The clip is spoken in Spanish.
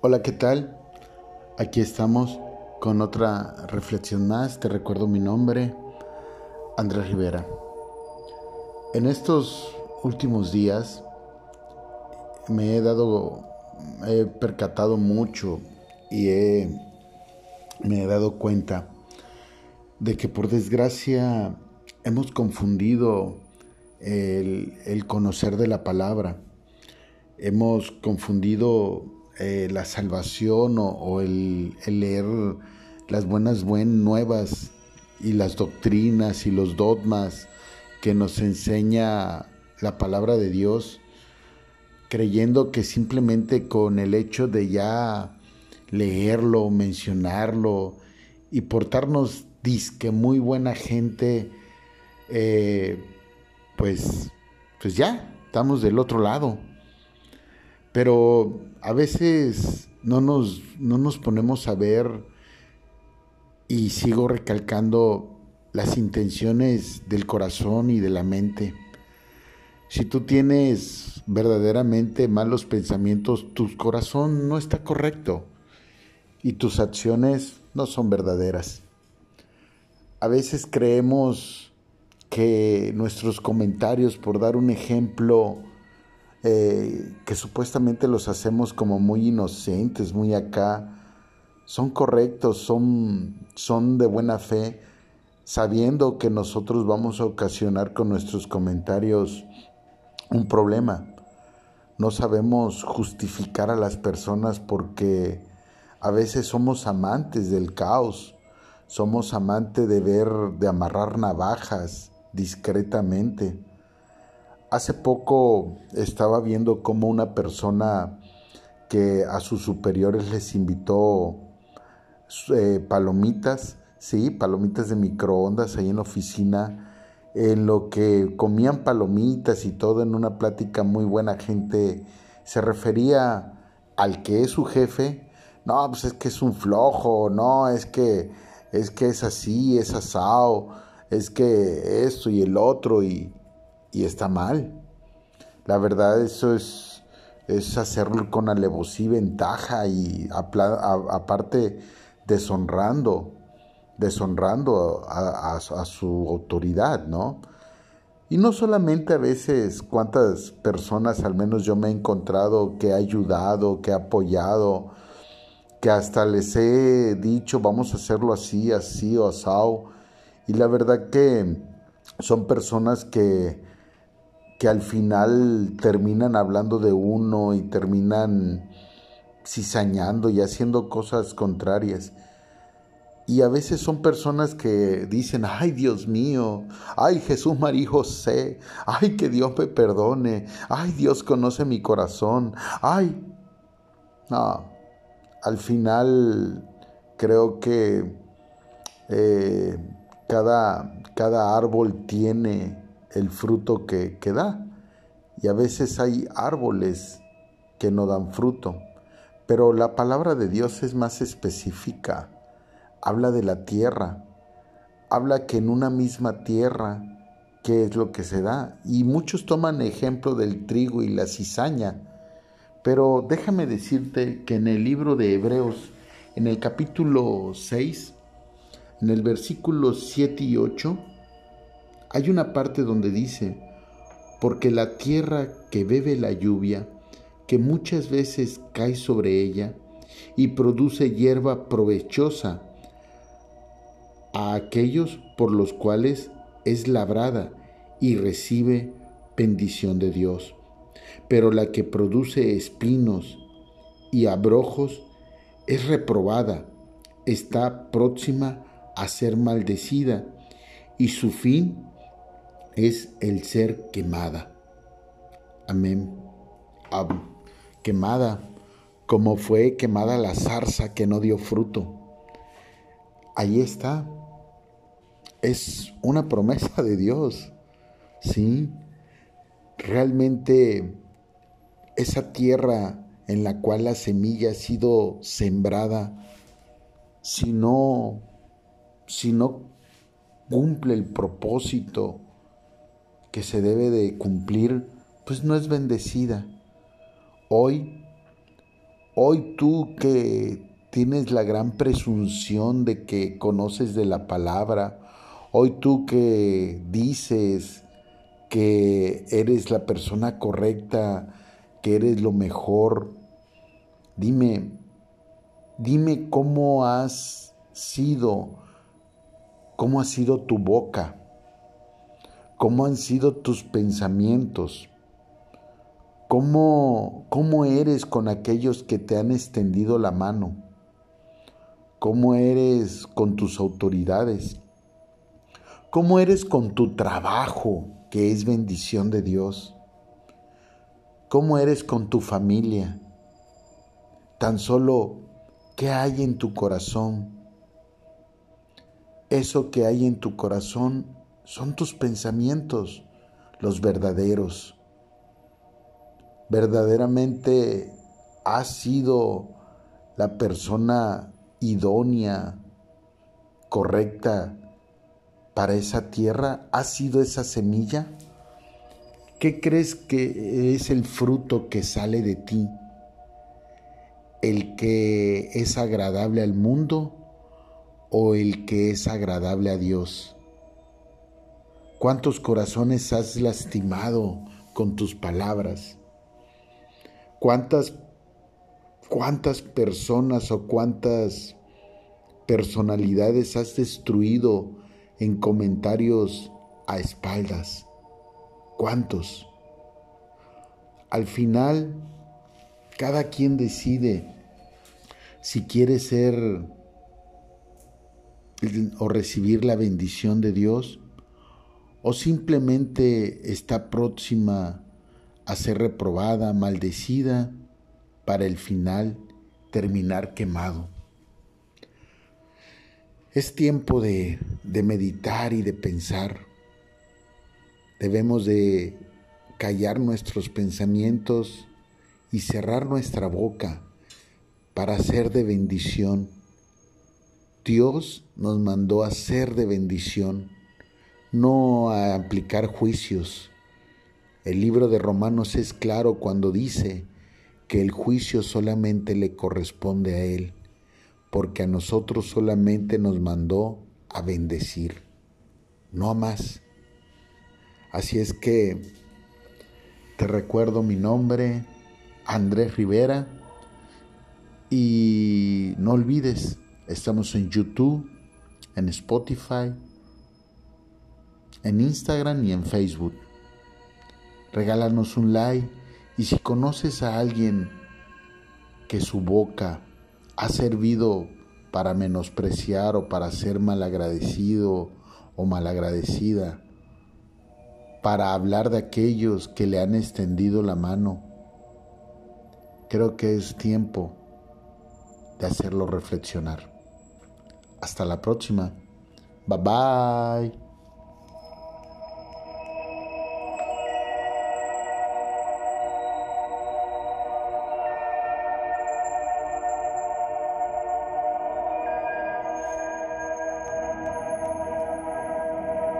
Hola, ¿qué tal? Aquí estamos con otra reflexión más. Te recuerdo mi nombre, Andrés Rivera. En estos últimos días me he dado, he percatado mucho y me he dado cuenta de que por desgracia hemos confundido el conocer de la palabra. Hemos confundido eh, la salvación o, el, leer las buenas nuevas y las doctrinas y los dogmas que nos enseña la palabra de Dios, creyendo que simplemente con el hecho de ya leerlo, mencionarlo y portarnos disque muy buena gente, eh, pues, pues ya, estamos del otro lado. Pero a veces no nos, no nos ponemos a ver y sigo recalcando las intenciones del corazón y de la mente. Si tú tienes verdaderamente malos pensamientos, tu corazón no está correcto y tus acciones no son verdaderas. A veces creemos que nuestros comentarios, por dar un ejemplo, eh, que supuestamente los hacemos como muy inocentes, muy acá, son correctos, son, son de buena fe, sabiendo que nosotros vamos a ocasionar con nuestros comentarios un problema. No sabemos justificar a las personas porque a veces somos amantes del caos, somos amantes de ver, de amarrar navajas discretamente. Hace poco estaba viendo cómo una persona que a sus superiores les invitó eh, palomitas, sí, palomitas de microondas ahí en la oficina, en lo que comían palomitas y todo en una plática muy buena gente, se refería al que es su jefe, no, pues es que es un flojo, no, es que es que es así, es asado, es que esto y el otro y y está mal. La verdad eso es, es hacerlo con alevosía y ventaja y aparte deshonrando, deshonrando a, su autoridad, ¿no? Y no solamente a veces cuántas personas, al menos yo me he encontrado, que he ayudado, que he apoyado, que hasta les he dicho, vamos a hacerlo así, así o asado. Y la verdad que son personas que que al final terminan hablando de uno y terminan cizañando y haciendo cosas contrarias. Y a veces son personas que dicen, ay Dios mío, ay Jesús María José, ay que Dios me perdone, ay Dios conoce mi corazón, ay. No, al final creo que eh, cada, cada árbol tiene el fruto que, que da. Y a veces hay árboles que no dan fruto. Pero la palabra de Dios es más específica. Habla de la tierra. Habla que en una misma tierra, ¿qué es lo que se da? Y muchos toman ejemplo del trigo y la cizaña. Pero déjame decirte que en el libro de Hebreos, en el capítulo 6, en el versículo 7 y 8, hay una parte donde dice, porque la tierra que bebe la lluvia, que muchas veces cae sobre ella y produce hierba provechosa a aquellos por los cuales es labrada y recibe bendición de Dios. Pero la que produce espinos y abrojos es reprobada, está próxima a ser maldecida y su fin es el ser quemada. Amén. Quemada, como fue quemada la zarza que no dio fruto. Ahí está. Es una promesa de Dios. Sí. Realmente esa tierra en la cual la semilla ha sido sembrada, si no, si no cumple el propósito que se debe de cumplir, pues no es bendecida. Hoy, Hoy tú que tienes la gran presunción de que conoces de la palabra, hoy tú que dices que eres la persona correcta, que eres lo mejor, dime, dime cómo has sido, cómo ha sido tu boca, cómo han sido tus pensamientos, cómo, cómo eres con aquellos que te han extendido la mano, cómo eres con tus autoridades, cómo eres con tu trabajo, que es bendición de Dios, cómo eres con tu familia, tan solo qué hay en tu corazón. Eso que hay en tu corazón son tus pensamientos, los verdaderos. Verdaderamente has sido la persona idónea, correcta para esa tierra? ¿Has sido esa semilla? ¿Qué crees que es el fruto que sale de ti? ¿El que es agradable al mundo o el que es agradable a Dios? ¿Cuántos corazones has lastimado con tus palabras? ¿Cuántas, cuántas personas o cuántas personalidades has destruido en comentarios a espaldas? ¿Cuántos? Al final, cada quien decide si quiere ser o recibir la bendición de Dios o simplemente está próxima a ser reprobada, maldecida, para el final terminar quemado. Es tiempo de, meditar y de pensar. Debemos de callar nuestros pensamientos y cerrar nuestra boca para ser de bendición. Dios nos mandó a ser de bendición no a aplicar juicios. El libro de Romanos es claro cuando dice que el juicio solamente le corresponde a Él, porque a nosotros solamente nos mandó a bendecir, no más. Así es que te recuerdo mi nombre, Andrés Rivera, y no olvides, estamos en YouTube, en Spotify, en Instagram y en Facebook. Regálanos un like y si conoces a alguien que su boca ha servido para menospreciar o para ser malagradecido o malagradecida, para hablar de aquellos que le han extendido la mano, creo que es tiempo de hacerlo reflexionar. Hasta la próxima. Bye bye.